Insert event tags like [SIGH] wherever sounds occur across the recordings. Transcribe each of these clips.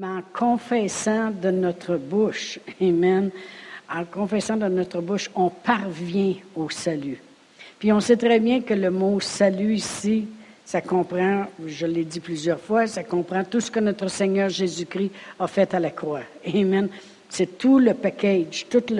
mais en confessant de notre bouche, Amen, en confessant de notre bouche, on parvient au salut. Puis on sait très bien que le mot salut ici, ça comprend, je l'ai dit plusieurs fois, ça comprend tout ce que notre Seigneur Jésus-Christ a fait à la croix. Amen. C'est tout le package, toute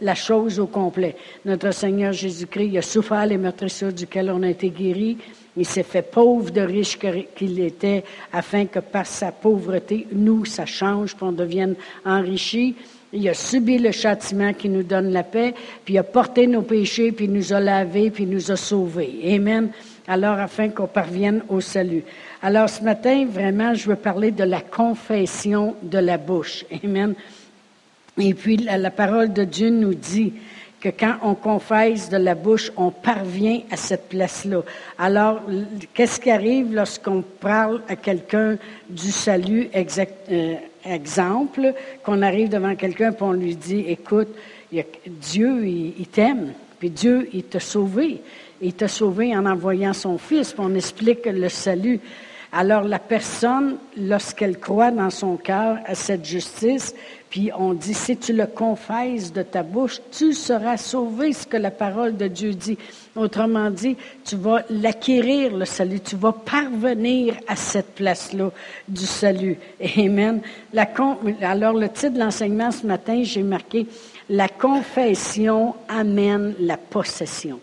la chose au complet. Notre Seigneur Jésus-Christ, a souffert les meurtrissures duquel on a été guéri. Il s'est fait pauvre de riche qu'il était, afin que par sa pauvreté, nous, ça change, qu'on devienne enrichis. Il a subi le châtiment qui nous donne la paix, puis il a porté nos péchés, puis il nous a lavés, puis il nous a sauvés. Amen. Alors, afin qu'on parvienne au salut. Alors, ce matin, vraiment, je veux parler de la confession de la bouche. Amen. Et puis, la parole de Dieu nous dit que quand on confesse de la bouche, on parvient à cette place-là. Alors, qu'est-ce qui arrive lorsqu'on parle à quelqu'un du salut, euh, exemple, qu'on arrive devant quelqu'un et on lui dit, écoute, Dieu, il, t'aime, puis Dieu, il t'a sauvé. Il t'a sauvé en envoyant son Fils, puis on explique le salut. Alors la personne, lorsqu'elle croit dans son cœur à cette justice, puis on dit, si tu le confesses de ta bouche, tu seras sauvé, ce que la parole de Dieu dit. Autrement dit, tu vas l'acquérir, le salut. Tu vas parvenir à cette place-là du salut. Amen. alors, le titre de l'enseignement ce matin, j'ai marqué, la confession amène la possession.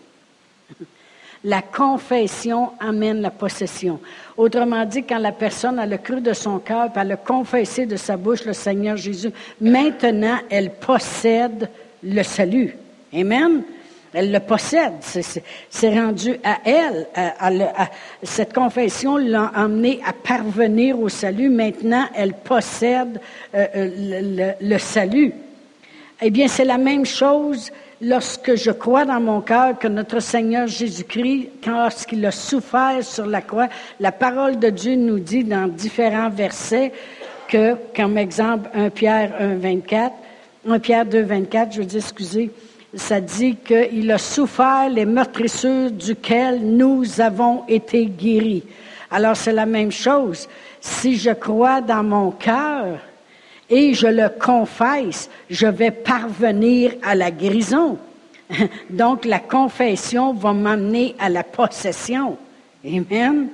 La confession amène la possession. Autrement dit, quand la personne a le cru de son cœur, elle a confessé de sa bouche le Seigneur Jésus, maintenant elle possède le salut. Amen? Elle le possède. C'est rendu à elle. cette confession l'a emmenée à parvenir au salut. Maintenant, elle possède euh, euh, le, salut. Eh bien, c'est la même chose lorsque je crois dans mon cœur que notre Seigneur Jésus-Christ, lorsqu'il a souffert sur la croix, la parole de Dieu nous dit dans différents versets que, comme exemple, 1 Pierre 1, 24, 1 Pierre 2, 24, je veux dire, excusez, ça dit qu'il a souffert les meurtrissures duquel nous avons été guéris. Alors c'est la même chose. Si je crois dans mon cœur, et je le confesse, je vais parvenir à la guérison. [LAUGHS] Donc la confession va m'amener à la possession. Amen.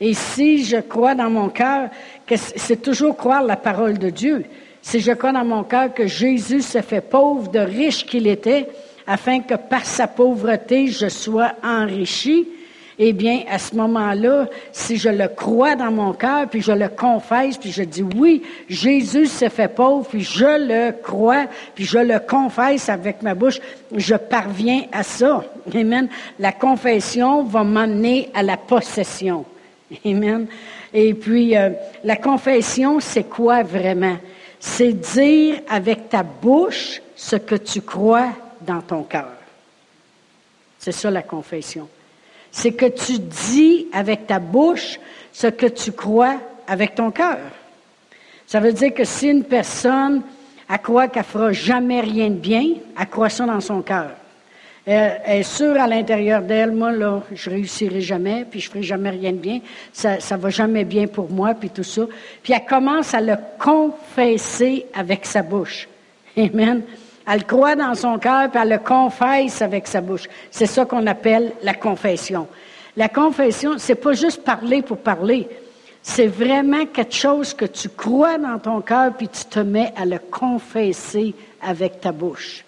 Et si je crois dans mon cœur, que c'est toujours croire la parole de Dieu. Si je crois dans mon cœur que Jésus se fait pauvre de riche qu'il était, afin que par sa pauvreté je sois enrichi, eh bien, à ce moment-là, si je le crois dans mon cœur, puis je le confesse, puis je dis oui, Jésus s'est fait pauvre, puis je le crois, puis je le confesse avec ma bouche, je parviens à ça. Amen. La confession va m'amener à la possession. Amen. Et puis, euh, la confession, c'est quoi vraiment? C'est dire avec ta bouche ce que tu crois dans ton cœur. C'est ça la confession c'est que tu dis avec ta bouche ce que tu crois avec ton cœur. Ça veut dire que si une personne elle croit qu'elle fera jamais rien de bien, elle croit ça dans son cœur. Elle, est sûre à l'intérieur d'elle, moi, là, je réussirai jamais, puis je ferai jamais rien de bien, ça, ça va jamais bien pour moi, puis tout ça. Puis elle commence à le confesser avec sa bouche. Amen. Elle croit dans son cœur, puis elle le confesse avec sa bouche. C'est ça qu'on appelle la confession. La confession, c'est pas juste parler pour parler. C'est vraiment quelque chose que tu crois dans ton cœur, puis tu te mets à le confesser avec ta bouche.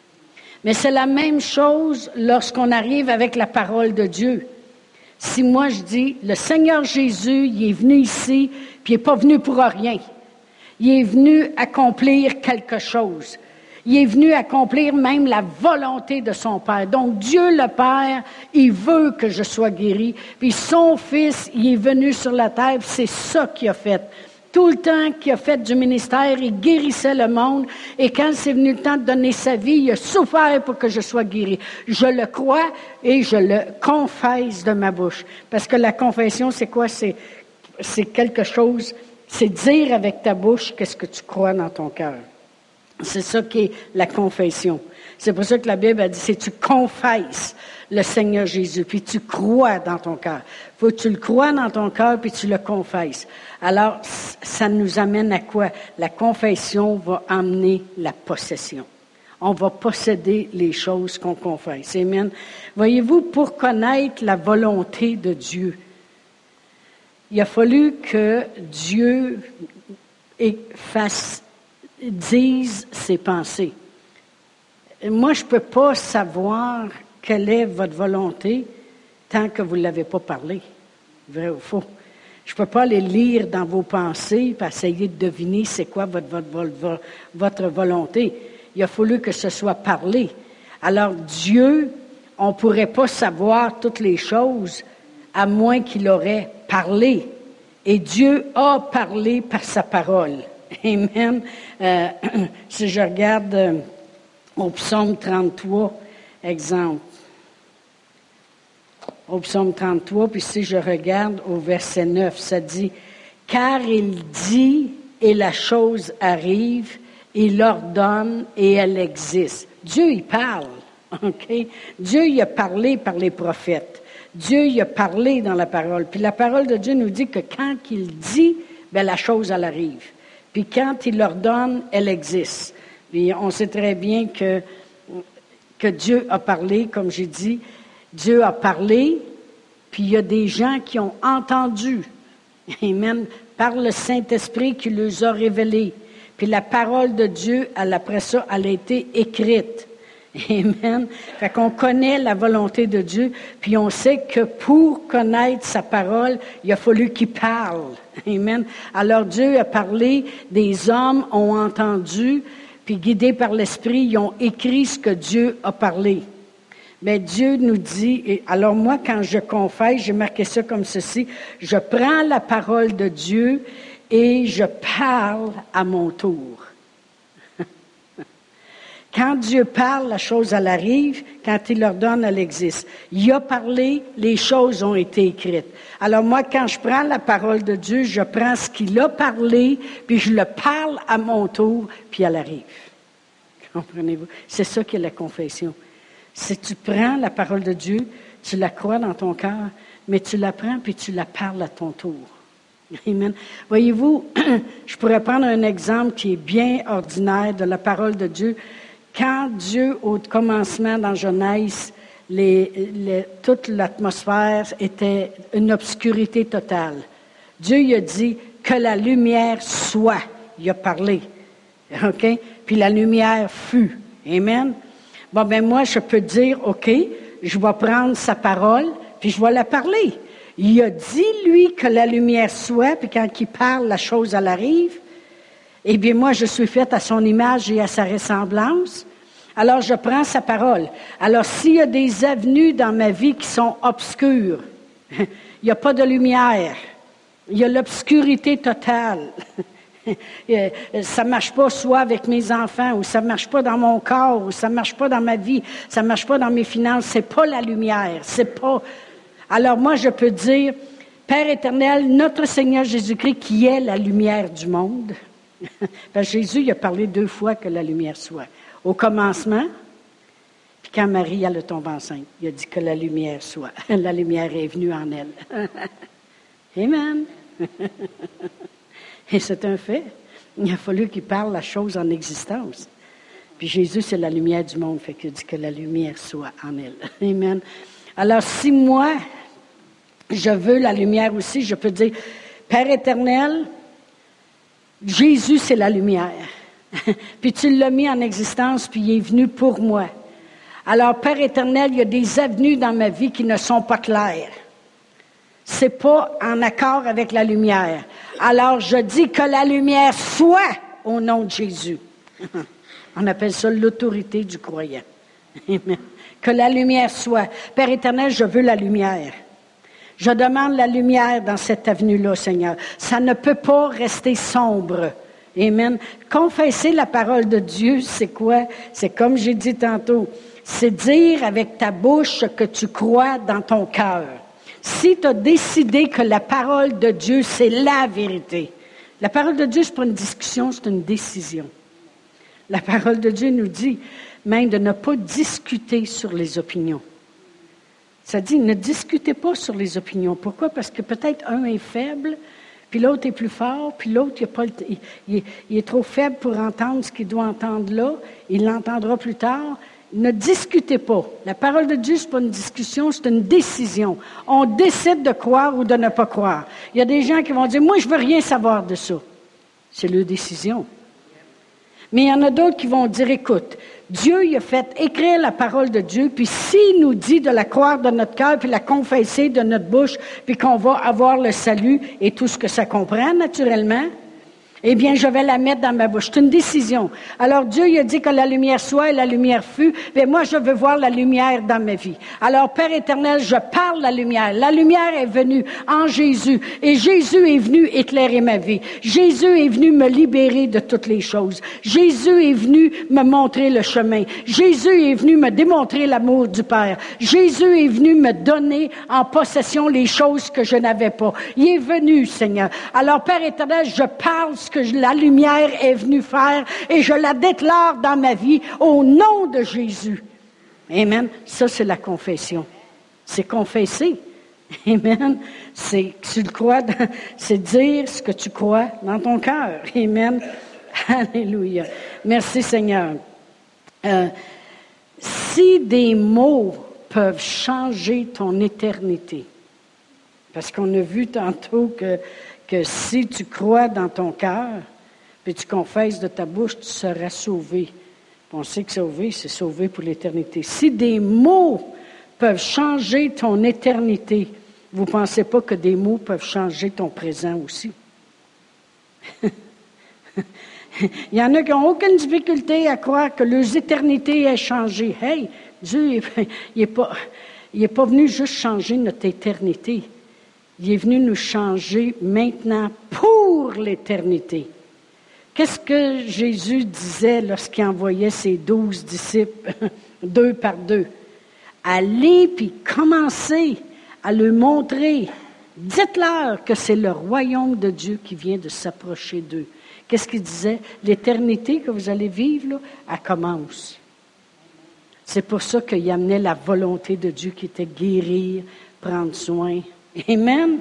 Mais c'est la même chose lorsqu'on arrive avec la parole de Dieu. Si moi je dis, le Seigneur Jésus, il est venu ici, puis il n'est pas venu pour rien. Il est venu accomplir quelque chose. Il est venu accomplir même la volonté de son Père. Donc Dieu le Père, il veut que je sois guéri. Puis son Fils, il est venu sur la terre, c'est ça qu'il a fait. Tout le temps qu'il a fait du ministère, il guérissait le monde. Et quand c'est venu le temps de donner sa vie, il a souffert pour que je sois guéri. Je le crois et je le confesse de ma bouche. Parce que la confession, c'est quoi? C'est, quelque chose, c'est dire avec ta bouche qu'est-ce que tu crois dans ton cœur. C'est ça qui est la confession. C'est pour ça que la Bible a dit, c'est tu confesses le Seigneur Jésus, puis tu crois dans ton cœur. Faut tu le crois dans ton cœur, puis tu le confesses. Alors, ça nous amène à quoi? La confession va amener la possession. On va posséder les choses qu'on confesse. Amen. Voyez-vous, pour connaître la volonté de Dieu, il a fallu que Dieu fasse, dise ses pensées. Moi, je ne peux pas savoir quelle est votre volonté tant que vous ne l'avez pas parlé. Vrai ou faux? Je ne peux pas les lire dans vos pensées et essayer de deviner c'est quoi votre, votre, votre, volonté. Il a fallu que ce soit parlé. Alors Dieu, on ne pourrait pas savoir toutes les choses à moins qu'il aurait parlé. Et Dieu a parlé par sa parole. [LAUGHS] Amen. Euh, [CLEARS THROAT] si je regarde euh, au psaume 33, exemple. Au psaume 33, puis si je regarde au verset 9, ça dit, car il dit et la chose arrive, il ordonne et elle existe. Dieu, il parle. [LAUGHS] OK? Dieu, il a parlé par les prophètes. Dieu, il a parlé dans la parole. Puis la parole de Dieu nous dit que quand il dit, ben la chose, elle arrive. Puis quand il ordonne, elle existe. On sait très bien que, Dieu a parlé, comme j'ai dit. Dieu a parlé, puis il y a des gens qui ont entendu. Amen. Par le Saint-Esprit qui les a révélés. Puis la parole de Dieu, après ça, elle a été écrite. [LAUGHS] Amen. Fait qu'on connaît la volonté de Dieu, puis on sait que pour connaître sa parole, il a fallu qu'il parle. [LAUGHS] Amen. Alors Dieu a parlé, des hommes ont entendu, puis guidés par l'Esprit, ils ont écrit ce que Dieu a parlé. Mais Dieu nous dit, alors moi, quand je confesse, j'ai marqué ça comme ceci, je prends la parole de Dieu et je parle à mon tour. Quand Dieu parle, la chose, elle arrive. Quand il leur donne, elle existe. Il a parlé, les choses ont été écrites. Alors moi, quand je prends la parole de Dieu, je prends ce qu'il a parlé, puis je le parle à mon tour, puis elle arrive. Comprenez-vous? C'est ça qui est la confession. Si tu prends la parole de Dieu, tu la crois dans ton cœur, mais tu la prends, puis tu la parles à ton tour. Amen. Voyez-vous, [CLEARS THROAT] je pourrais prendre un exemple qui est bien ordinaire de la parole de Dieu. Quand Dieu, au commencement dans Genèse, toute l'atmosphère était une obscurité totale. Dieu il a dit que la lumière soit. Il a parlé. OK? Puis la lumière fut. Amen? Bon, ben moi, je peux dire, OK, je vais prendre sa parole, puis je vais la parler. Il a dit, lui, que la lumière soit, puis quand il parle, la chose, elle arrive. Eh bien, moi, je suis faite à son image et à sa ressemblance. Alors, je prends sa parole. Alors, s'il y a des avenues dans ma vie qui sont obscures, [LAUGHS] il n'y a pas de lumière. Il y a l'obscurité totale. [LAUGHS] ça ne marche pas soit avec mes enfants, ou ça ne marche pas dans mon corps, ou ça ne marche pas dans ma vie, ça ne marche pas dans mes finances. C'est pas la lumière. C'est pas. Alors moi, je peux dire, Père éternel, notre Seigneur Jésus-Christ, qui est la lumière du monde, Jésus il a parlé deux fois que la lumière soit. Au commencement, puis quand Marie elle tombe enceinte, il a dit que la lumière soit. [LAUGHS] La lumière est venue en elle. [LAUGHS] Amen. [LAUGHS] Et c'est un fait. Il a fallu qu'il parle la chose en existence. Puis Jésus, c'est la lumière du monde, fait qu'il dit que la lumière soit en elle. Amen. Alors, si moi, je veux la lumière aussi, je peux dire, Père éternel, Jésus, c'est la lumière. [LAUGHS] puis tu l'as mis en existence, puis il est venu pour moi. Alors, Père éternel, il y a des avenues dans ma vie qui ne sont pas claires. C'est pas en accord avec la lumière. Alors, je dis que la lumière soit au nom de Jésus. [LAUGHS] On appelle ça l'autorité du croyant. [LAUGHS] Que la lumière soit. Père éternel, je veux la lumière. Je demande la lumière dans cette avenue-là, Seigneur. Ça ne peut pas rester sombre. Amen. Confesser la parole de Dieu, c'est quoi? C'est comme j'ai dit tantôt, c'est dire avec ta bouche que tu crois dans ton cœur. Si tu as décidé que la parole de Dieu, c'est la vérité, la parole de Dieu, ce n'est pas une discussion, c'est une décision. La parole de Dieu nous dit même de ne pas discuter sur les opinions. Ça dit, ne discutez pas sur les opinions. Pourquoi? Parce que peut-être un est faible, puis l'autre est plus fort, puis l'autre, il, est trop faible pour entendre ce qu'il doit entendre là. Il l'entendra plus tard. Ne discutez pas. La parole de Dieu, ce n'est pas une discussion, c'est une décision. On décide de croire ou de ne pas croire. Il y a des gens qui vont dire, moi, je veux rien savoir de ça. C'est leur décision. Mais il y en a d'autres qui vont dire, écoute, Dieu il a fait écrire la parole de Dieu, puis s'il nous dit de la croire de notre cœur, puis la confesser de notre bouche, puis qu'on va avoir le salut et tout ce que ça comprend naturellement, eh bien, je vais la mettre dans ma bouche. C'est une décision. Alors, Dieu, il a dit que la lumière soit et la lumière fut. Mais moi, je veux voir la lumière dans ma vie. Alors, Père éternel, je parle la lumière. La lumière est venue en Jésus. Et Jésus est venu éclairer ma vie. Jésus est venu me libérer de toutes les choses. Jésus est venu me montrer le chemin. Jésus est venu me démontrer l'amour du Père. Jésus est venu me donner en possession les choses que je n'avais pas. Il est venu, Seigneur. Alors, Père éternel, je parle que la lumière est venue faire et je la déclare dans ma vie au nom de Jésus. Amen. Ça, c'est la confession. C'est confesser. Amen. C'est, c'est dire ce que tu crois dans ton cœur. Amen. Alléluia. Merci Seigneur. Euh, si des mots peuvent changer ton éternité, parce qu'on a vu tantôt que que si tu crois dans ton cœur, puis tu confesses de ta bouche, tu seras sauvé. On sait que sauvé, c'est sauvé pour l'éternité. Si des mots peuvent changer ton éternité, vous ne pensez pas que des mots peuvent changer ton présent aussi? [LAUGHS] Il y en a qui n'ont aucune difficulté à croire que leurs éternités aient changé. Hey, Dieu, [LAUGHS] il n'est pas, pas venu juste changer notre éternité. Il est venu nous changer maintenant pour l'éternité. Qu'est-ce que Jésus disait lorsqu'il envoyait ses douze disciples, [LAUGHS] deux par deux? Allez puis commencez à leur montrer. Dites-leur que c'est le royaume de Dieu qui vient de s'approcher d'eux. Qu'est-ce qu'il disait? L'éternité que vous allez vivre, là, elle commence. C'est pour ça qu'il amenait la volonté de Dieu qui était guérir, prendre soin, Amen.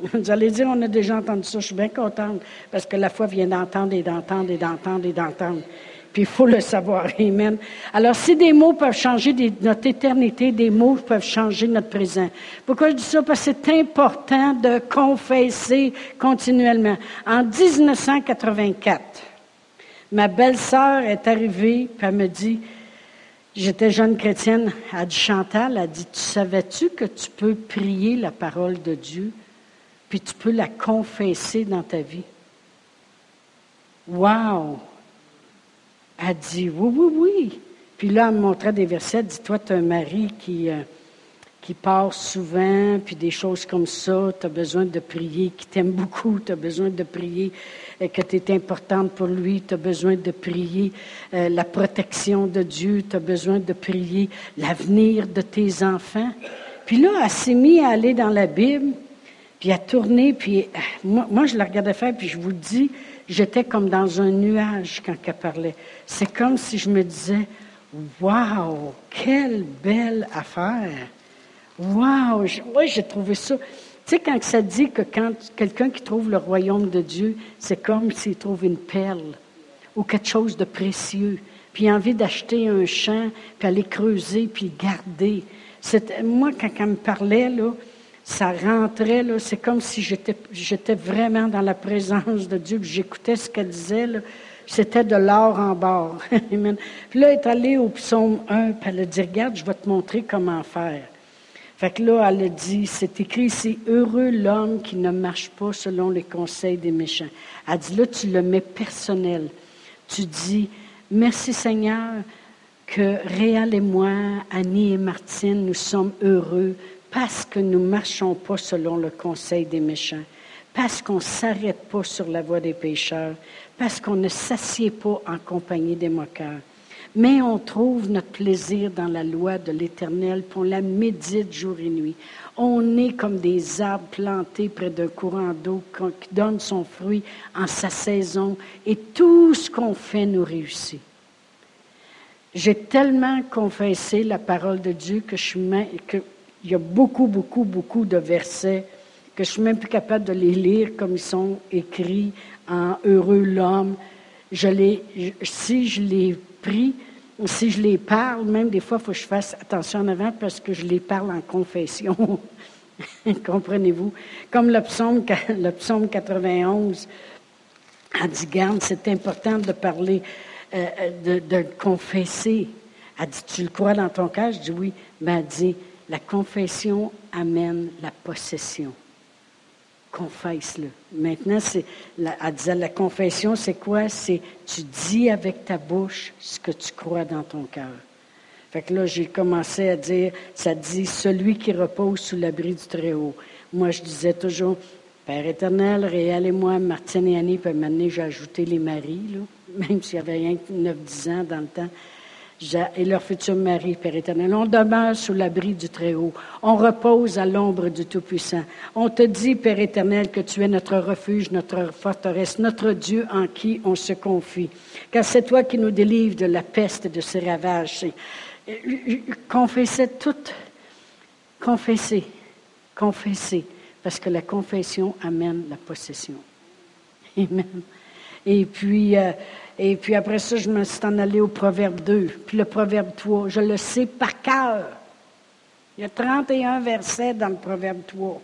Vous allez dire, on a déjà entendu ça, je suis bien contente, parce que la foi vient d'entendre et d'entendre et d'entendre et d'entendre. Puis il faut le savoir. [LAUGHS] Amen. Alors, si des mots peuvent changer notre éternité, des mots peuvent changer notre présent. Pourquoi je dis ça? Parce que c'est important de confesser continuellement. En 1984, ma belle-sœur est arrivée, puis elle me dit, J'étais jeune chrétienne, elle dit Chantal, elle dit, tu savais-tu que tu peux prier la parole de Dieu, puis tu peux la confesser dans ta vie? Wow! Elle dit, oui, oui, oui. Puis là, elle me montrait des versets, elle dit, toi, tu as un mari qui... Euh, qui passe souvent, puis des choses comme ça, tu as besoin de prier, qui t'aime beaucoup, tu as besoin de prier, et que tu es importante pour lui, tu as besoin de prier euh, la protection de Dieu, tu as besoin de prier l'avenir de tes enfants. Puis là, elle s'est mise à aller dans la Bible, puis à tourner, puis euh, moi, moi, je la regardais faire, puis je vous dis, j'étais comme dans un nuage quand elle parlait. C'est comme si je me disais, Wow, quelle belle affaire! Wow! Moi, j'ai trouvé ça. Tu sais, quand ça dit que quelqu'un qui trouve le royaume de Dieu, c'est comme s'il trouve une perle ou quelque chose de précieux, puis a envie d'acheter un champ, puis aller creuser, puis garder. Moi, quand elle me parlait, ça rentrait, c'est comme si j'étais, vraiment dans la présence de Dieu, puis j'écoutais ce qu'elle disait. C'était de l'or en bord. [LAUGHS] puis là, elle est allée au psaume 1, puis elle a dit, regarde, je vais te montrer comment faire. Fait que là, elle a dit, c'est écrit c'est heureux l'homme qui ne marche pas selon les conseils des méchants. Elle dit, là, tu le mets personnel. Tu dis, merci Seigneur que Réal et moi, Annie et Martine, nous sommes heureux parce que nous ne marchons pas selon le conseil des méchants, parce qu'on ne s'arrête pas sur la voie des pécheurs, parce qu'on ne s'assied pas en compagnie des moqueurs mais on trouve notre plaisir dans la loi de l'Éternel, puis on la médite jour et nuit. On est comme des arbres plantés près d'un courant d'eau qui donne son fruit en sa saison, et tout ce qu'on fait nous réussit. J'ai tellement confessé la parole de Dieu que je il y a beaucoup, beaucoup, beaucoup de versets que je suis même plus capable de les lire comme ils sont écrits en heureux l'homme. Je les, si je les si je les parle, même des fois, il faut que je fasse attention en avant parce que je les parle en confession. [LAUGHS] Comprenez-vous? Comme le psaume, le psaume 91 a dit, garde, c'est important de parler, euh, de, de, confesser. Elle dit, tu le crois dans ton cœur? Je dis oui. Ben, elle dit, la confession amène la possession. Confesse-le. Maintenant, c'est, la, elle disait, la confession, c'est quoi? C'est tu dis avec ta bouche ce que tu crois dans ton cœur. Fait que là, j'ai commencé à dire, ça dit celui qui repose sous l'abri du Très-Haut. Moi, je disais toujours, Père éternel, Réal et moi, Martine et Annie, puis maintenant, j'ai ajouté les maris, [LAUGHS] même s'il y avait rien que 9-10 ans dans le temps et leur futur mari, Père éternel. On demeure sous l'abri du Très-Haut. On repose à l'ombre du Tout-Puissant. On te dit, Père éternel, que tu es notre refuge, notre forteresse, notre Dieu en qui on se confie. Car c'est toi qui nous délivres de la peste et de ses ravages. Confessez tout. Confessez. Confessez. Parce que la confession amène la possession. Amen. Et puis, euh, et puis après ça, je me suis en allé au Proverbe 2, puis le Proverbe 3. Je le sais par cœur. Il y a 31 versets dans le Proverbe 3.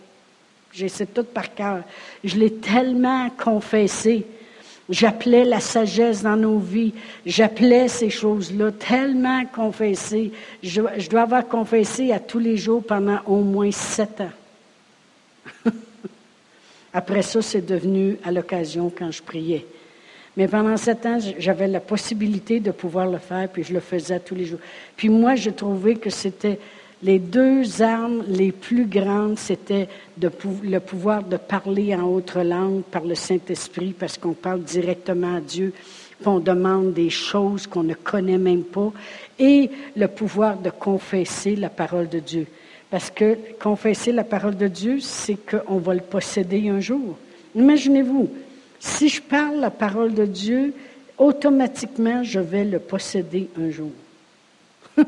J'ai sais tout par cœur. Je l'ai tellement confessé. J'appelais la sagesse dans nos vies. J'appelais ces choses-là tellement confessées. Je, je, dois avoir confessé à tous les jours pendant au moins sept ans. [LAUGHS] Après ça, c'est devenu à l'occasion quand je priais. Mais pendant sept ans, j'avais la possibilité de pouvoir le faire, puis je le faisais tous les jours. Puis moi, je trouvais que c'était les deux armes les plus grandes, c'était le pouvoir de parler en autre langue par le Saint-Esprit, parce qu'on parle directement à Dieu, puis on demande des choses qu'on ne connaît même pas, et le pouvoir de confesser la parole de Dieu. Parce que confesser la parole de Dieu, c'est qu'on va le posséder un jour. Imaginez-vous, si je parle la parole de Dieu, automatiquement, je vais le posséder un jour. [LAUGHS]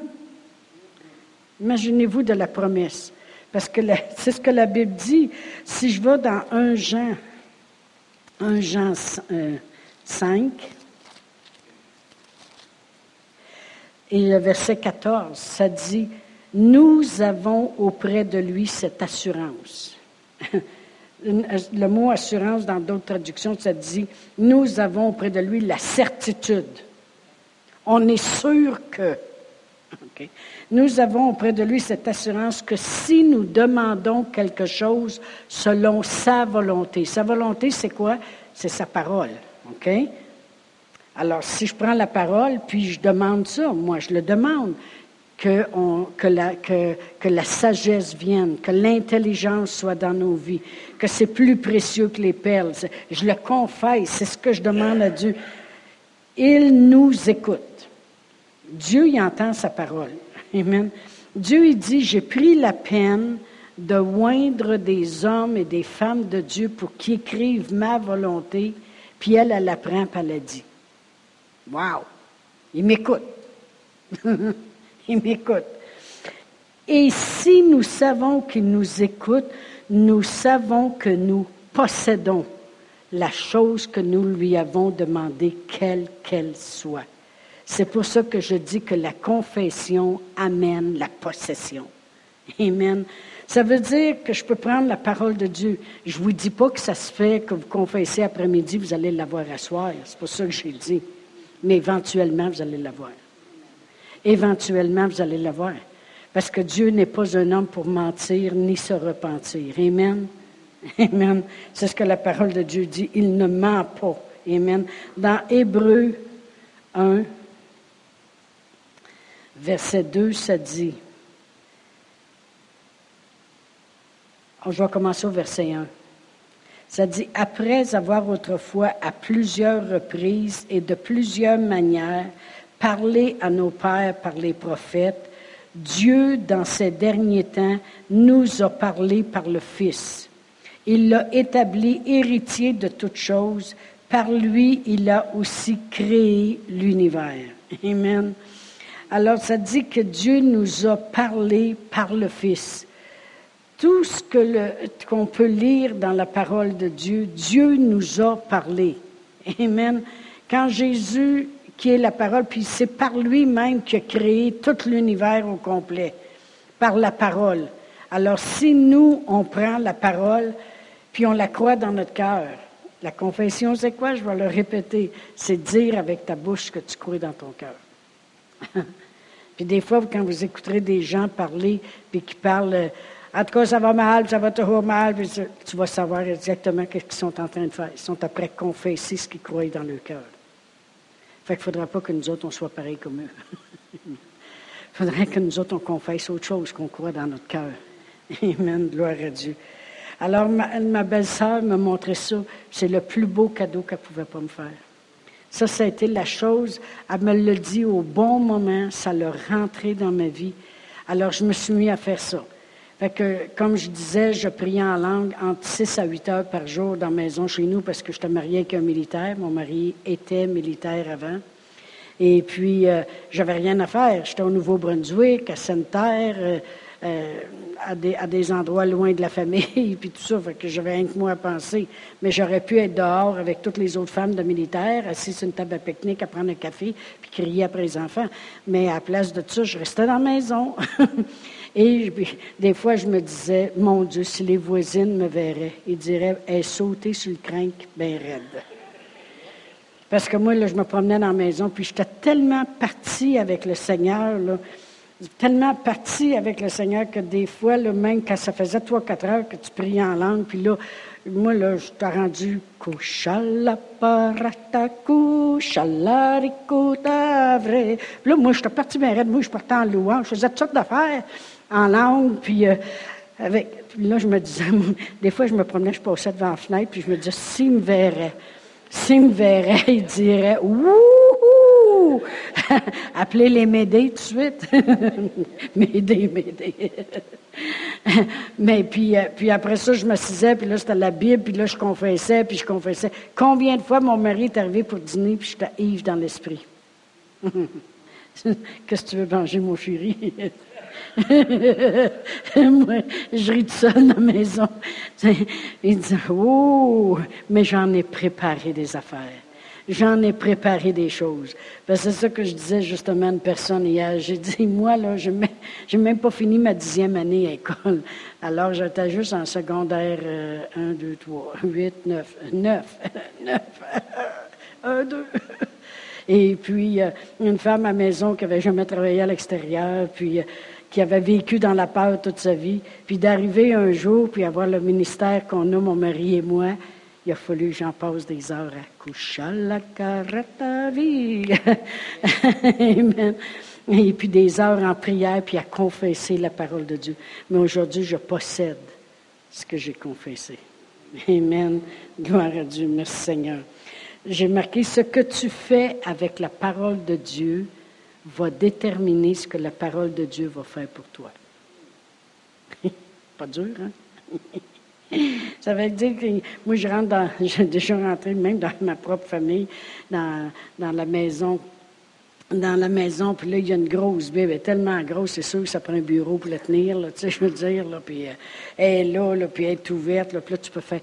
Imaginez-vous de la promesse. Parce que [LAUGHS] c'est ce que la Bible dit. Si je vais dans un Jean, un Jean 5, euh, et le verset 14, ça dit, nous avons auprès de lui cette assurance. [LAUGHS] le mot assurance dans d'autres traductions, ça dit, nous avons auprès de lui la certitude. On est sûr que. [LAUGHS] Nous avons auprès de lui cette assurance que si nous demandons quelque chose selon sa volonté, sa volonté, c'est quoi? C'est sa parole. Alors, si je prends la parole, puis je demande ça, moi, je le demande que, la, la sagesse vienne, que l'intelligence soit dans nos vies, que c'est plus précieux que les perles. Je le confesse, c'est ce que je demande à Dieu. Il nous écoute. Dieu y entend sa parole. Amen. Dieu il dit, j'ai pris la peine de oindre des hommes et des femmes de Dieu pour qu'ils écrivent ma volonté, puis elle, elle apprend, puis elle a dit. Wow! Il m'écoute. [LAUGHS] Il m'écoute. Et si nous savons qu'il nous écoute, nous savons que nous possédons la chose que nous lui avons demandée, quelle qu'elle soit. C'est pour ça que je dis que la confession amène la possession. Amen. Ça veut dire que je peux prendre la parole de Dieu. Je ne vous dis pas que ça se fait, que vous confessez après-midi, vous allez l'avoir à soir. C'est pour ça que j'ai dit. Mais éventuellement, vous allez l'avoir. Éventuellement, vous allez l'avoir. Parce que Dieu n'est pas un homme pour mentir ni se repentir. Amen. [LAUGHS] Amen. C'est ce que la parole de Dieu dit. Il ne ment pas. Amen. Dans Hébreu 1, verset 2, ça dit. Oh, je vais commencer au verset 1. Ça dit, après avoir autrefois à plusieurs reprises et de plusieurs manières parlé à nos pères par les prophètes, Dieu, dans ces derniers temps, nous a parlé par le Fils. Il l'a établi héritier de toutes choses. Par lui, il a aussi créé l'univers. Amen. Alors, ça dit que Dieu nous a parlé par le Fils. Tout ce qu'on peut lire dans la parole de Dieu, Dieu nous a parlé. Amen. Quand Jésus, qui est la parole, puis c'est par lui-même qu'il a créé tout l'univers au complet, par la parole. Alors, si nous, on prend la parole, puis on la croit dans notre cœur, la confession, c'est quoi? Je vais le répéter. C'est dire avec ta bouche ce que tu crois dans ton cœur. [LAUGHS] puis des fois, quand vous écouterez des gens parler, puis qui parlent, en tout cas, ça va mal, ça va toujours mal, puis tu vas savoir exactement ce qu'ils sont en train de faire. Ils sont après confesser ce qu'ils croient dans leur cœur. Fait qu'il ne faudra pas que nous autres, on soit pareils comme eux. Il [LAUGHS] faudrait que nous autres, on confesse autre chose qu'on croit dans notre cœur. [LAUGHS] Amen, gloire à Dieu. Alors, ma, belle-sœur m'a montré ça. C'est le plus beau cadeau qu'elle ne pouvait pas me faire. Ça, ça a été la chose. Elle me l'a dit au bon moment. Ça l'a rentré dans ma vie. Alors, je me suis mis à faire ça. Comme je disais, je priais en langue entre 6 à 8 heures par jour dans la maison chez nous parce que je j'étais mariée avec un militaire. Mon mari était militaire avant. Et puis, euh, j'avais rien à faire. J'étais au Nouveau-Brunswick, à Sainte-Terre. Euh, euh, à, des, endroits loin de la famille, [LAUGHS] puis tout ça, fait que j'avais rien que moi à penser. Mais j'aurais pu être dehors avec toutes les autres femmes de militaires, assises sur une table à pique-nique à prendre un café, puis crier après les enfants. Mais à la place de ça, je restais dans la maison. [LAUGHS] Et des fois, je me disais, mon Dieu, si les voisines me verraient, ils diraient, elle sautait sur le crinque bien raide. Parce que moi, là, je me promenais dans la maison, puis j'étais tellement partie avec le Seigneur, là, tellement parti avec le Seigneur que des fois, là, même quand ça faisait trois, quatre heures que tu priais en langue, puis là, moi, là, je t'ai rendu vrai. Puis là, moi, je suis parti bien raide. Moi, je partais en louange. Je faisais toutes sortes d'affaires en langue. Puis, euh, avec, puis là, je me disais, [LAUGHS] des fois, je me promenais, je passais devant la fenêtre, puis je me disais, s'il me verrait, s'il me verrait, [LAUGHS] il dirait, Wouhou! [LAUGHS] Appelez les Médés tout de suite. Médés, Médés. Mais puis, euh, puis après ça, je m'assisais, puis là, c'était la Bible, puis là, je confessais, puis je confessais. Combien de fois mon mari est arrivé pour dîner, puis j'étais Yves dans l'esprit? Qu'est-ce que tu veux manger, mon chéri? [LAUGHS] Moi, je ris tout seul dans la maison. Il dit, oh, mais j'en ai préparé des affaires. J'en ai préparé des choses. Ben, c'est ça que je disais justement à une personne hier. J'ai dit, [LAUGHS] moi, je n'ai même pas fini ma dixième année à l'école. Alors, j'étais juste en secondaire 1, 2, 3, 8, 9, 9, 9, 1, 2. Et puis, euh, une femme à la maison qui n'avait jamais travaillé à l'extérieur, euh, qui avait vécu dans la peur toute sa vie, puis d'arriver un jour, puis avoir le ministère qu'on a, mon mari et moi, il a fallu que j'en passe des heures à coucher la vie. [LAUGHS] Amen. Et puis des heures en prière, puis à confesser la parole de Dieu. Mais aujourd'hui, je possède ce que j'ai confessé. Amen. Gloire à Dieu. Merci Seigneur. J'ai marqué ce que tu fais avec la parole de Dieu va déterminer ce que la parole de Dieu va faire pour toi. [LAUGHS] Pas dur, hein? [LAUGHS] Ça veut dire que moi, je rentre dans, [LAUGHS] j'ai déjà rentré même dans ma propre famille, dans, dans la maison dans la maison, puis là, il y a une grosse Bible, elle est tellement grosse, c'est sûr que ça prend un bureau pour la tenir, tu sais, je veux dire, là, puis euh, elle est là, là, puis elle est ouverte, là, puis là, tu peux faire,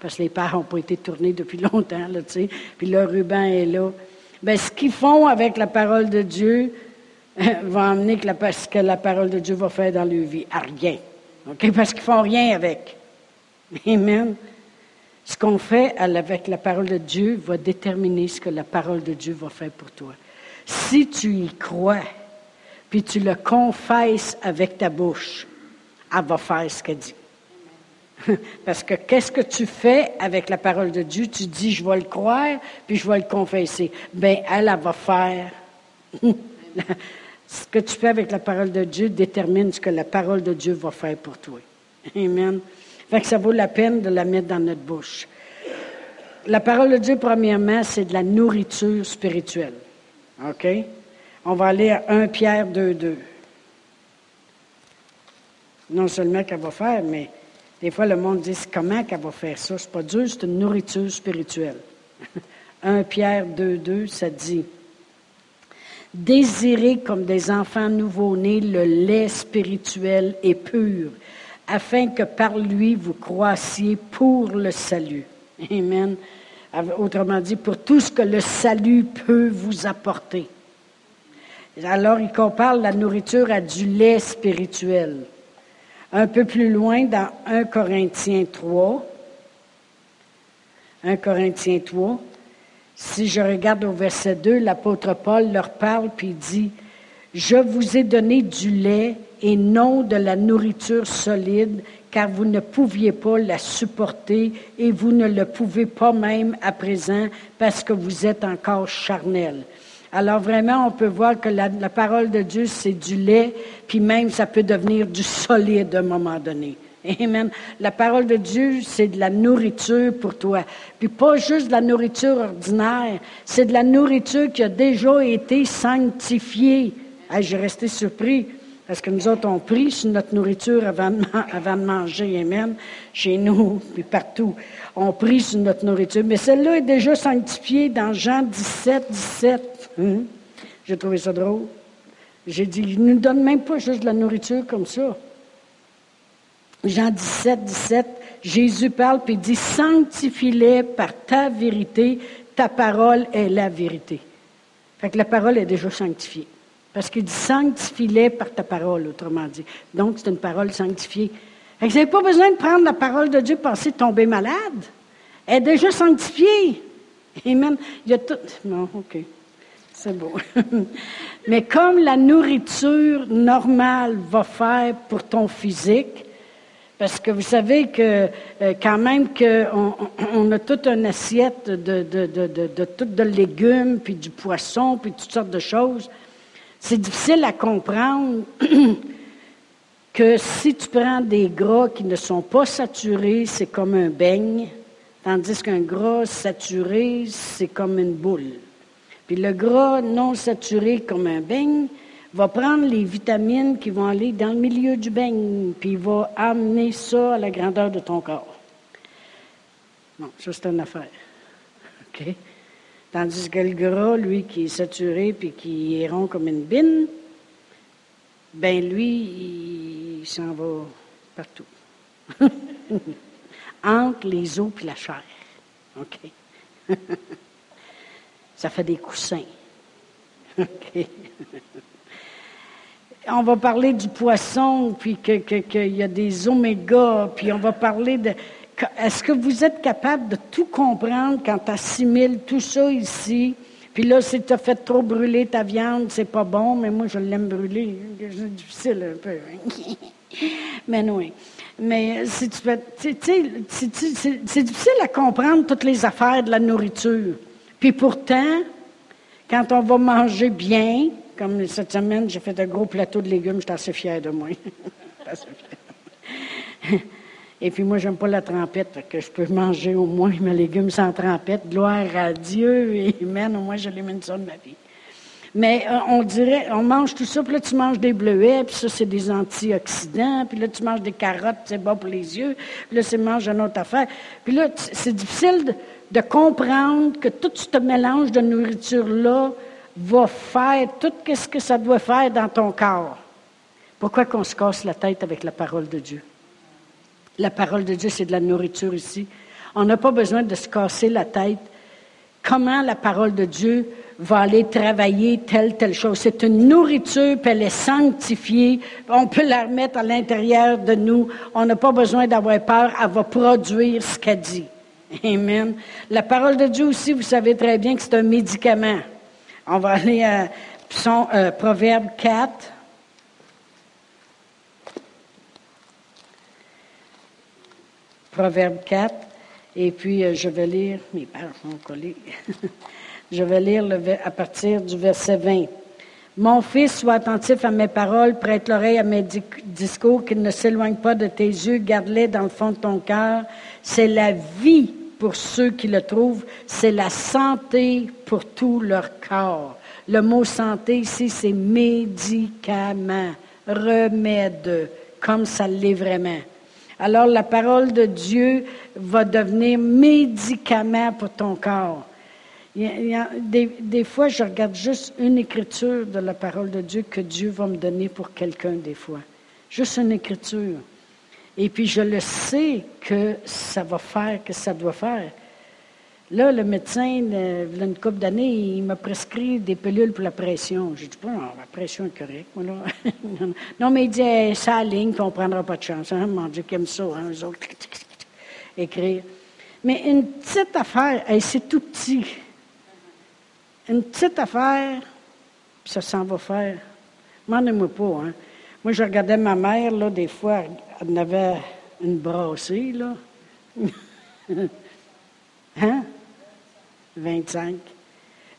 parce que les parts n'ont pas été tournés depuis longtemps, là, tu sais, puis le ruban est là. Bien, ce qu'ils font avec la parole de Dieu [LAUGHS] va amener que la, ce que la parole de Dieu va faire dans leur vie. À rien. Parce qu'ils font rien avec. [LAUGHS] Amen. Ce qu'on fait avec la parole de Dieu va déterminer ce que la parole de Dieu va faire pour toi. Si tu y crois, puis tu le confesses avec ta bouche, elle va faire ce qu'elle dit. [LAUGHS] Parce que qu'est-ce que tu fais avec la parole de Dieu? Tu dis, je vais le croire, puis je vais le confesser. Bien, elle, elle va faire. [LAUGHS] ce que tu fais avec la parole de Dieu détermine ce que la parole de Dieu va faire pour toi. Amen. Fait que ça vaut la peine de la mettre dans notre bouche. La parole de Dieu, premièrement, c'est de la nourriture spirituelle. OK? On va aller à 1 Pierre 2, 2. Non seulement qu'elle va faire, mais des fois, le monde dit comment qu'elle va faire ça? C'est pas dur, c'est une nourriture spirituelle. [LAUGHS] 1 Pierre 2, 2, ça dit Désirez comme des enfants nouveau-nés le lait spirituel et pur, afin que par lui vous croissiez pour le salut. Amen. Autrement dit, pour tout ce que le salut peut vous apporter. Alors, il compare la nourriture à du lait spirituel. Un peu plus loin, dans 1 Corinthiens 3, 1 Corinthiens 3, si je regarde au verset 2, l'apôtre Paul leur parle puis dit, Je vous ai donné du lait et non de la nourriture solide, car vous ne pouviez pas la supporter et vous ne le pouvez pas même à présent parce que vous êtes encore charnel. Alors vraiment, on peut voir que la, parole de Dieu, c'est du lait, puis même ça peut devenir du solide à un moment donné. Amen. La parole de Dieu, c'est de la nourriture pour toi. Puis pas juste de la nourriture ordinaire, c'est de la nourriture qui a déjà été sanctifiée. J'ai resté surpris parce que nous autres, on prie sur notre nourriture avant de, avant de manger. Amen. Chez nous, puis partout. On prie sur notre nourriture. Mais celle-là est déjà sanctifiée dans Jean 17, 17. Hein? J'ai trouvé ça drôle. J'ai dit, il ne nous donne même pas juste de la nourriture comme ça. Jean 17, 17, Jésus parle puis dit Sanctifie-les par ta vérité, ta parole est la vérité. Fait que la parole est déjà sanctifiée. Parce qu'il dit Sanctifie-les par ta parole, autrement dit. Donc, c'est une parole sanctifiée. Vous n'avez pas besoin de prendre la parole de Dieu et penser tomber malade. Elle est déjà sanctifiée. Amen. Il y a tout. Non, OK. C'est beau. [LAUGHS] Mais comme la nourriture normale va faire pour ton physique, parce que vous savez que euh, quand même qu'on on a toute une assiette de, de, de, de, de légumes, puis du poisson, puis toutes sortes de choses. C'est difficile à comprendre [CLEARS THROAT] que si tu prends des gras qui ne sont pas saturés, c'est comme un beigne, tandis qu'un gras saturé, c'est comme une boule. Puis le gras non saturé comme un beigne, va prendre les vitamines qui vont aller dans le milieu du beigne, puis il va amener ça à la grandeur de ton corps. Non, ça c'est une affaire. [LAUGHS] Tandis que le gras, lui, qui est saturé puis qui est rond comme une bine, ben lui, il s'en va partout. [LAUGHS] Entre les os et la chair. OK? [LAUGHS] ça fait des coussins. [LAUGHS] OK? on va parler du poisson, puis qu'il y a des omégas, puis on va parler de... Est-ce que vous êtes capable de tout comprendre quand tu assimiles tout ça ici? Puis là, si tu as fait trop brûler ta viande, c'est pas bon, mais moi, je l'aime brûler. C'est difficile un peu. [LAUGHS] mais non. Mais si tu fais. C'est difficile à comprendre toutes les affaires de la nourriture. Puis pourtant, quand on va manger bien, comme cette semaine, j'ai fait un gros plateau de légumes, j'étais assez fière de moi. [LAUGHS] Et puis moi, j'aime pas la trempette, fait que je peux manger au moins mes légumes sans trempette. Gloire à Dieu, et Amen, au moins je l'élimine ça de ma vie. Mais euh, on dirait, on mange tout ça, puis là tu manges des bleuets, puis ça c'est des antioxydants, puis là tu manges des carottes, c'est bon pour les yeux, puis là tu manges une autre affaire. Puis là, c'est difficile de, de comprendre que tout ce mélange de nourriture-là, va faire tout ce que ça doit faire dans ton corps. Pourquoi qu'on se casse la tête avec la parole de Dieu? La parole de Dieu, c'est de la nourriture ici. On n'a pas besoin de se casser la tête. Comment la parole de Dieu va aller travailler telle, telle chose? C'est une nourriture, puis elle est sanctifiée. On peut la remettre à l'intérieur de nous. On n'a pas besoin d'avoir peur. Elle va produire ce qu'elle dit. Amen. La parole de Dieu aussi, vous savez très bien que c'est un médicament. On va aller à euh, Proverbe 4. Proverbe 4. Et puis, euh, je vais lire, mes pères sont collés. [LAUGHS] je vais lire à partir du verset 20. Mon fils, sois attentif à mes paroles, prête l'oreille à mes discours, qu'ils ne s'éloignent pas de tes yeux, garde-les dans le fond de ton cœur. C'est la vie pour ceux qui le trouvent, c'est la santé pour tout leur corps. Le mot santé ici, c'est médicament, remède, comme ça l'est vraiment. Alors la parole de Dieu va devenir médicament pour ton corps. des, des, fois, je regarde juste une écriture de la parole de Dieu que Dieu va me donner pour quelqu'un, des fois. Juste une écriture. Et puis, je le sais que ça va faire, que ça doit faire. Là, le médecin, il a une couple d'années, il m'a prescrit des pilules pour la pression. J'ai dit, bon, la pression est correcte, moi, là. [LAUGHS] non, mais il dit, ça ligne, puis on ne prendra pas de chance. Hein? Mon Dieu, qui aime ça, hein, eux autres, [LAUGHS] écrire. Mais une petite affaire, c'est tout petit. Une petite affaire, puis ça s'en va faire. Demandez-moi pas, hein. Moi, je regardais ma mère, là, des fois, elle avait une brassée, là. [LAUGHS] hein? 25.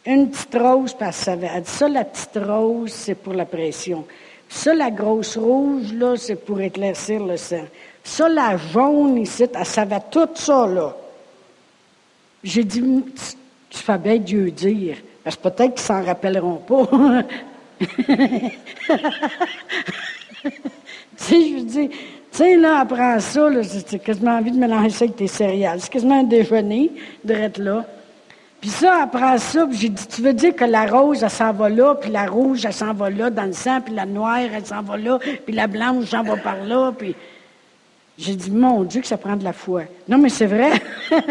Une petite rose, parce qu'elle savait. Elle dit ça, la petite rose, c'est pour la pression. Ça, la grosse rouge, là, c'est pour éclaircir le sang. Ça, la jaune ici, elle savait tout ça, là. J'ai dit, tu, fais bien Dieu dire. Parce que peut-être qu'ils s'en rappelleront pas. [LAUGHS] tu sais, je dis, tu sais, là, après ça, j'ai quasiment envie de mélanger ça avec tes céréales. C'est quasiment un déjeuner, d'être là. Puis ça, après ça, j'ai dit, tu veux dire que la rose, elle s'en va là, puis la rouge, elle s'en va là dans le sang, puis la noire, elle s'en va là, puis la blanche, j'en va par là, puis... J'ai dit, mon Dieu, que ça prend de la foi. Non, mais c'est vrai. [LAUGHS]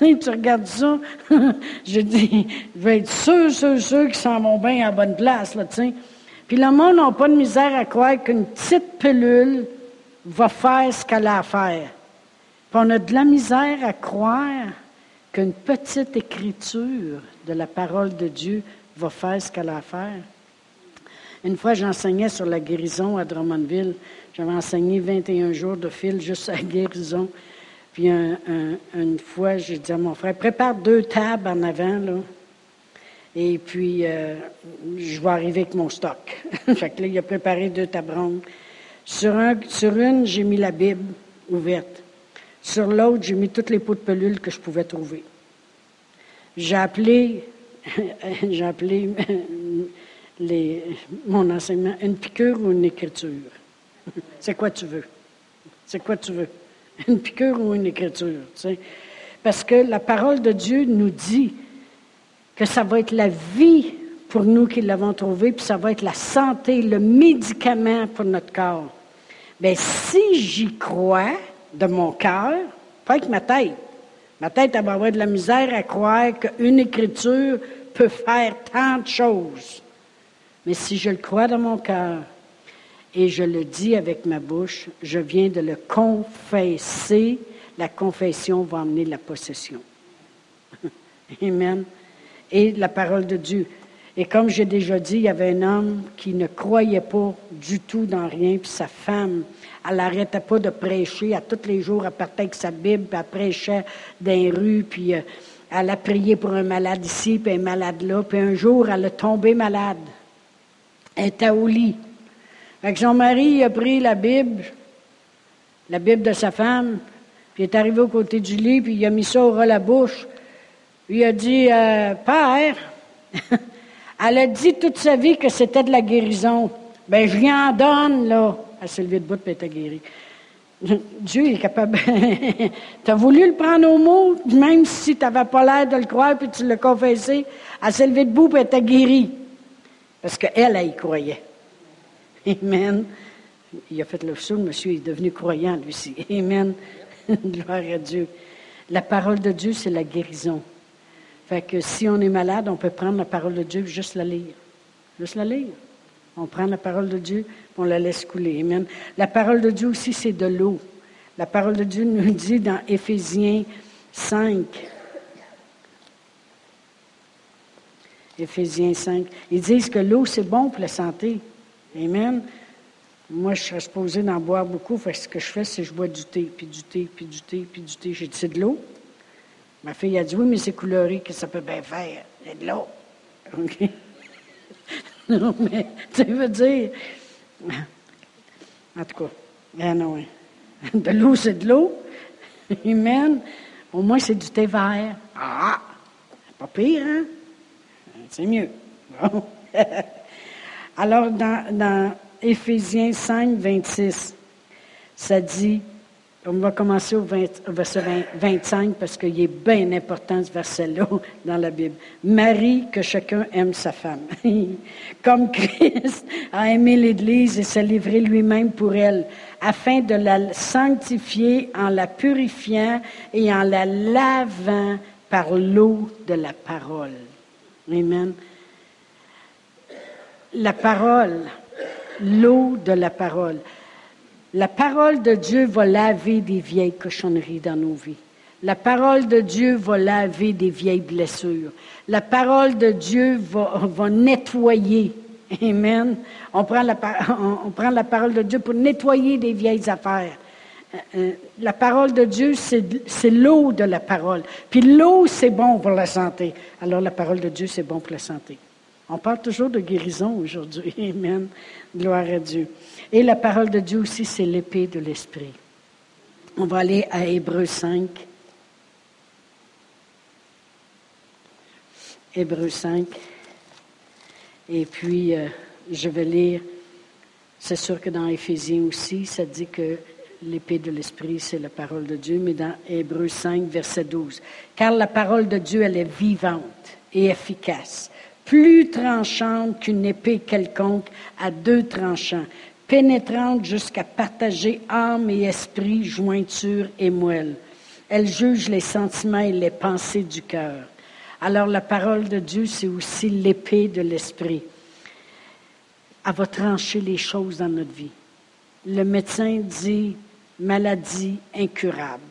tu tu regardes ça. [LAUGHS] J'ai dit, je vais être sûr, sûr, sûr qu'ils s'en vont bien à bonne place, là, Puis le monde n'a pas de misère à croire qu'une petite pilule va faire ce qu'elle a à faire. Puis on a de la misère à croire qu'une petite écriture de la parole de Dieu va faire ce qu'elle a à faire. Une fois, j'enseignais sur la guérison à Drummondville. J'avais enseigné 21 jours de fil juste à la guérison. Puis une fois, j'ai dit à mon frère, prépare deux tables en avant. Et puis, euh, je vais arriver avec mon stock. [LAUGHS] fait que là, il a préparé deux tables sur une, j'ai mis la Bible ouverte. Sur l'autre, j'ai mis toutes les pots de pelule que je pouvais trouver. J'ai appelé, [LAUGHS] j'ai [LAUGHS] mon enseignement une piqûre ou une écriture? C'est quoi tu veux? C'est quoi tu veux? Une piqûre ou une écriture? Parce que la parole de Dieu nous dit que ça va être la vie pour nous qui l'avons trouvé, puis ça va être la santé, le médicament pour notre corps. Bien, si j'y crois de mon cœur, pas avec ma tête. Ma tête, elle va avoir de la misère à croire qu'une écriture peut faire tant de choses. Mais si je le crois dans mon cœur, et je le dis avec ma bouche, je viens de le confesser. La confession va amener la possession. [LAUGHS] Amen. Et la parole de Dieu. Et comme j'ai déjà dit, il y avait un homme qui ne croyait pas du tout dans rien, puis sa femme, elle n'arrêtait pas de prêcher. À tous les jours, elle partait avec sa Bible, puis elle prêchait dans les rues, puis euh, elle a prié pour un malade ici, puis un malade là. Puis un jour, elle est tombée malade. Elle était au lit. Fait son mari a pris la Bible, la Bible de sa femme, puis il est arrivé au côté du lit, puis il a mis ça au ras la bouche. Puis il a dit, euh, Père, [LAUGHS] elle a dit toute sa vie que c'était de la guérison. Ben, je lui en donne, là. Levée debout, puis elle était guérie. Dieu est capable. [LAUGHS] tu as voulu le prendre au mot, même si tu n'avais pas l'air de le croire, puis tu l'as confessé. Elle s'est levée debout, elle était guérie. Parce qu'elle, elle y croyait. Amen. Il a fait le saut, monsieur est devenu croyant, lui aussi. Amen. [LAUGHS] Gloire à Dieu. La parole de Dieu, c'est la guérison. Fait que si on est malade, on peut prendre la parole de Dieu et juste la lire. Juste la lire. On prend la parole de Dieu, on la laisse couler. Amen. La parole de Dieu aussi, c'est de l'eau. La parole de Dieu nous dit dans Éphésiens 5. Éphésiens 5. Ils disent que l'eau, c'est bon pour la santé. Amen. Moi, je serais supposé d'en boire beaucoup. Fait ce que je fais, c'est que je bois du thé, puis du thé, puis du thé, puis du thé. J'ai dit, c'est de l'eau? Ma fille a dit, oui, mais c'est coloré, que ça peut bien faire. C'est de l'eau. [LAUGHS] OK? Non, [LAUGHS] mais tu veux dire. En tout cas, non, hein. de l'eau, c'est de l'eau. Amen. Au moins, c'est du thé vert. Ah! Pas pire, hein? C'est mieux. Bon. [LAUGHS] Alors, dans, dans Éphésiens 5, 26, ça dit On va commencer au, verset 25 parce qu'il est bien important ce verset-là [LAUGHS] dans la Bible. Marie, que chacun aime sa femme. [LAUGHS] Comme Christ a aimé l'Église et s'est livré lui-même pour elle, afin de la sanctifier en la purifiant et en la lavant par l'eau de la parole. Amen. La parole, l'eau de la parole. La parole de Dieu va laver des vieilles cochonneries dans nos vies. La parole de Dieu va laver des vieilles blessures. La parole de Dieu va, nettoyer. Amen. On prend, la, parole de Dieu pour nettoyer des vieilles affaires. Euh, euh, la parole de Dieu, c'est l'eau de la parole. Puis l'eau, c'est bon pour la santé. Alors la parole de Dieu, c'est bon pour la santé. On parle toujours de guérison aujourd'hui. Amen. Gloire à Dieu. Et la parole de Dieu aussi, c'est l'épée de l'esprit. On va aller à Hébreu 5. Hébreu 5. Et puis, euh, je vais lire, c'est sûr que dans Éphésiens aussi, ça dit que l'épée de l'esprit, c'est la parole de Dieu, mais dans Hébreu 5, verset 12. Car la parole de Dieu, elle est vivante et efficace, plus tranchante qu'une épée quelconque à deux tranchants, pénétrante jusqu'à partager âme et esprit, jointure et moelle. Elle juge les sentiments et les pensées du cœur. Alors la parole de Dieu, c'est aussi l'épée de l'esprit. Elle va trancher les choses dans notre vie. Le médecin dit maladie incurable.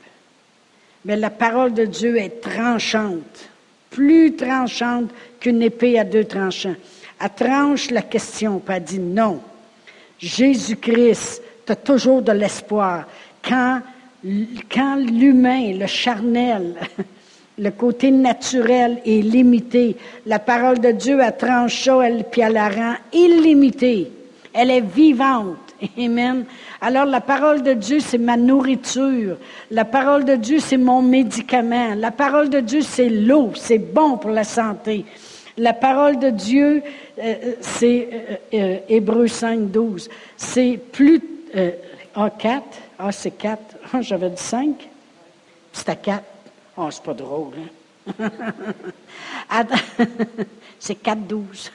Mais la parole de Dieu est tranchante, plus tranchante qu'une épée à deux tranchants. Elle tranche la question, pas dit non. Jésus-Christ, tu as toujours de l'espoir. Quand, quand l'humain, le charnel, [LAUGHS] le côté naturel est limité, la parole de Dieu, a tranché, elle, puis elle la rend illimitée. Elle est vivante. [LAUGHS] Amen. Alors la parole de Dieu, c'est ma nourriture. La parole de Dieu, c'est mon médicament. La parole de Dieu, c'est l'eau. C'est bon pour la santé. La parole de Dieu, c'est euh, Hébreu 5, 12. C'est plus. ah, 4. Ah, c'est 4. [LAUGHS] Ah, j'avais dit 5. C'est à 4. Ah, c'est pas drôle, hein? [LAUGHS] [LAUGHS] c'est 4, 12.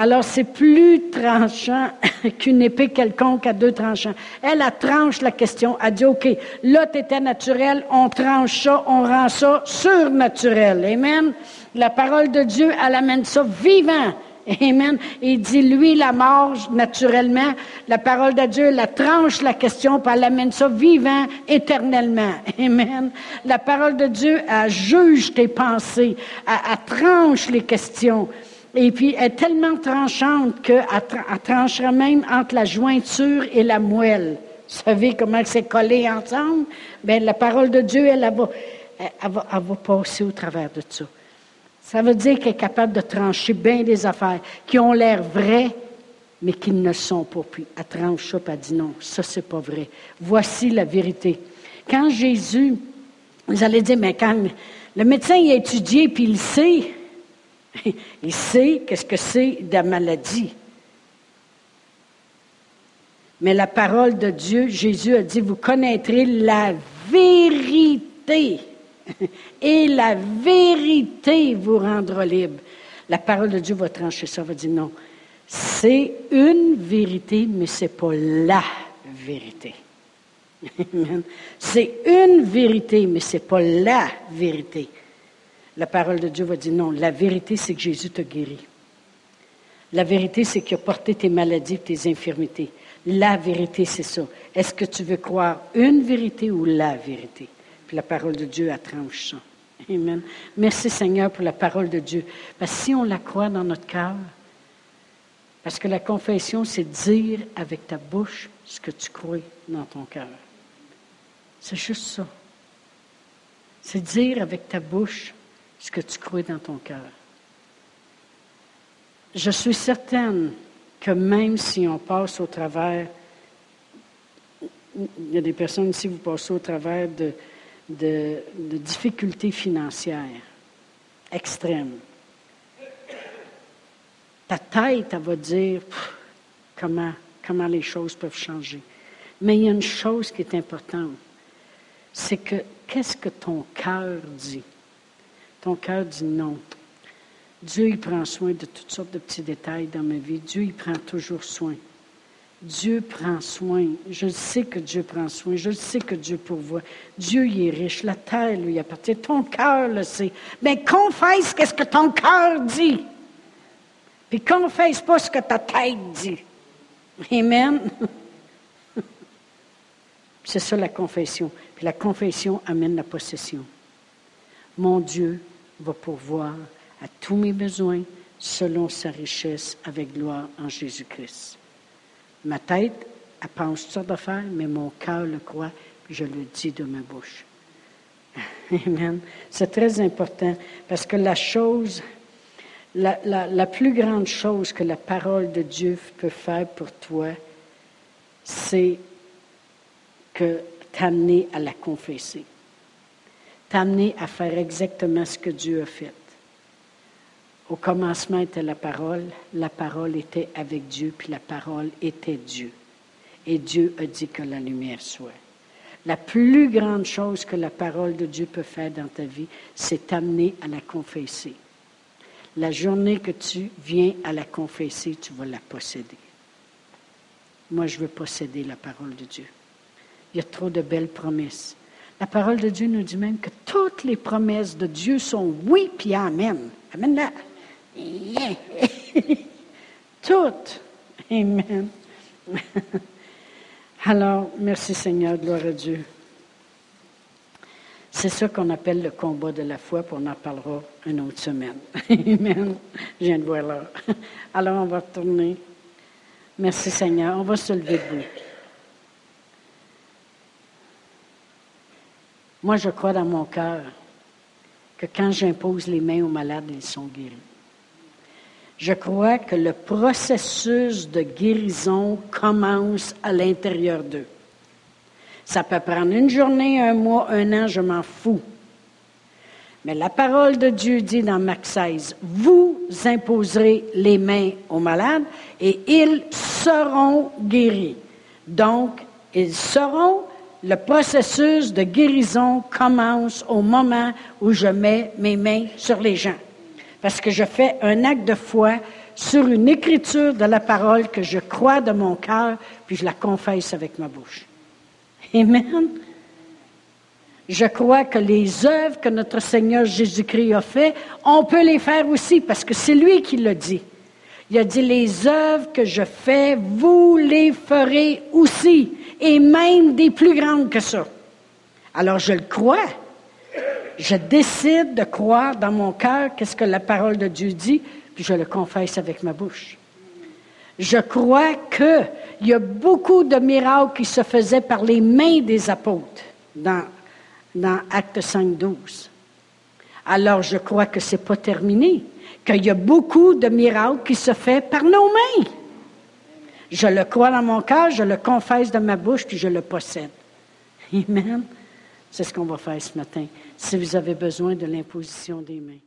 Alors, c'est plus tranchant qu'une épée quelconque à deux tranchants. Elle, a tranche la question. Elle dit, OK, là, t'étais naturel, on tranche ça, on rend ça surnaturel. Amen? La parole de Dieu, elle amène ça vivant. Amen. Il dit, lui, la mort, naturellement. La parole de Dieu, la tranche la question, puis elle amène ça vivant éternellement. Amen. La parole de Dieu, elle juge tes pensées. Elle, tranche les questions. Et puis, elle est tellement tranchante qu'elle tranchera même entre la jointure et la moelle. Vous savez comment c'est collé ensemble? Bien, la parole de Dieu, elle, va, elle va passer au travers de ça. Ça veut dire qu'elle est capable de trancher bien des affaires qui ont l'air vraies, mais qui ne sont pas. Puis elle tranche ça, puis elle dit non, ça, c'est pas vrai. Voici la vérité. Quand Jésus, vous allez dire, mais quand le médecin il a étudié, puis il sait, [LAUGHS] il sait qu'est-ce que c'est de la maladie. Mais la parole de Dieu, Jésus a dit, vous connaîtrez la vérité et la vérité vous rendra libre. La parole de Dieu va trancher ça, va dire non. C'est une vérité, mais ce n'est pas la vérité. C'est une vérité, mais ce n'est pas la vérité. La parole de Dieu va dire non. La vérité, c'est que Jésus t'a guéri. La vérité, c'est qu'il a porté tes maladies tes infirmités. La vérité, c'est ça. Est-ce que tu veux croire une vérité ou la vérité? Puis la parole de Dieu, a tranche ça. Amen. Merci Seigneur pour la parole de Dieu. Parce que si on la croit dans notre cœur, parce que la confession, c'est dire avec ta bouche ce que tu crois dans ton cœur. C'est juste ça. C'est dire avec ta bouche ce que tu crois dans ton cœur. Je suis certaine que même si on passe au travers, il y a des personnes ici, vous passez au travers de, de, difficultés financières extrêmes. Ta tête, elle va dire comment, comment les choses peuvent changer. Mais il y a une chose qui est importante, c'est que qu'est-ce que ton cœur dit? Ton cœur dit non. Dieu, il prend soin de toutes sortes de petits détails dans ma vie. Dieu, il prend toujours soin. Dieu prend soin. Je sais que Dieu prend soin. Je sais que Dieu pourvoit. Dieu, il est riche. La terre lui appartient. Ton cœur le sait. Mais confesse qu'est-ce que ton cœur dit. Puis confesse pas ce que ta tête dit. Amen. [LAUGHS] C'est ça la confession. Puis la confession amène la possession. Mon Dieu va pourvoir à tous mes besoins selon sa richesse avec gloire en Jésus-Christ. Ma tête, elle pense toutes sortes d'affaires, mais mon cœur le croit, je le dis de ma bouche. [LAUGHS] Amen. C'est très important parce que la chose, la, la, plus grande chose que la parole de Dieu peut faire pour toi, c'est que t'amener à la confesser, t'amener à faire exactement ce que Dieu a fait. Au commencement était la parole, la parole était avec Dieu, puis la parole était Dieu. Et Dieu a dit que la lumière soit. La plus grande chose que la parole de Dieu peut faire dans ta vie, c'est t'amener à la confesser. La journée que tu viens à la confesser, tu vas la posséder. Moi, je veux posséder la parole de Dieu. Il y a trop de belles promesses. La parole de Dieu nous dit même que toutes les promesses de Dieu sont oui puis amen. Amen. [LAUGHS] Toutes. Amen. [LAUGHS] Alors, merci Seigneur, gloire à Dieu. C'est ça qu'on appelle le combat de la foi, puis on en parlera une autre semaine. [LAUGHS] Amen. Je viens de voir là. Alors, on va retourner. Merci Seigneur. On va se lever debout. Moi, je crois dans mon cœur que quand j'impose les mains aux malades, ils sont guéris. Je crois que le processus de guérison commence à l'intérieur d'eux. Ça peut prendre une journée, un mois, un an, je m'en fous. Mais la parole de Dieu dit dans Marc 16, vous imposerez les mains aux malades et ils seront guéris. Donc, ils seront le processus de guérison commence au moment où je mets mes mains sur les gens. Parce que je fais un acte de foi sur une écriture de la parole que je crois de mon cœur, puis je la confesse avec ma bouche. Amen. Je crois que les œuvres que notre Seigneur Jésus-Christ a fait, on peut les faire aussi, parce que c'est lui qui l'a dit. Il a dit, les œuvres que je fais, vous les ferez aussi et même des plus grandes que ça. Alors je le crois. Je décide de croire dans mon cœur qu'est-ce que la parole de Dieu dit, puis je le confesse avec ma bouche. Je crois qu'il y a beaucoup de miracles qui se faisaient par les mains des apôtres dans, dans Acte 5, 12. Alors je crois que ce n'est pas terminé, qu'il y a beaucoup de miracles qui se font par nos mains. Je le crois dans mon cœur, je le confesse de ma bouche, puis je le possède. Amen. C'est ce qu'on va faire ce matin, si vous avez besoin de l'imposition des mains.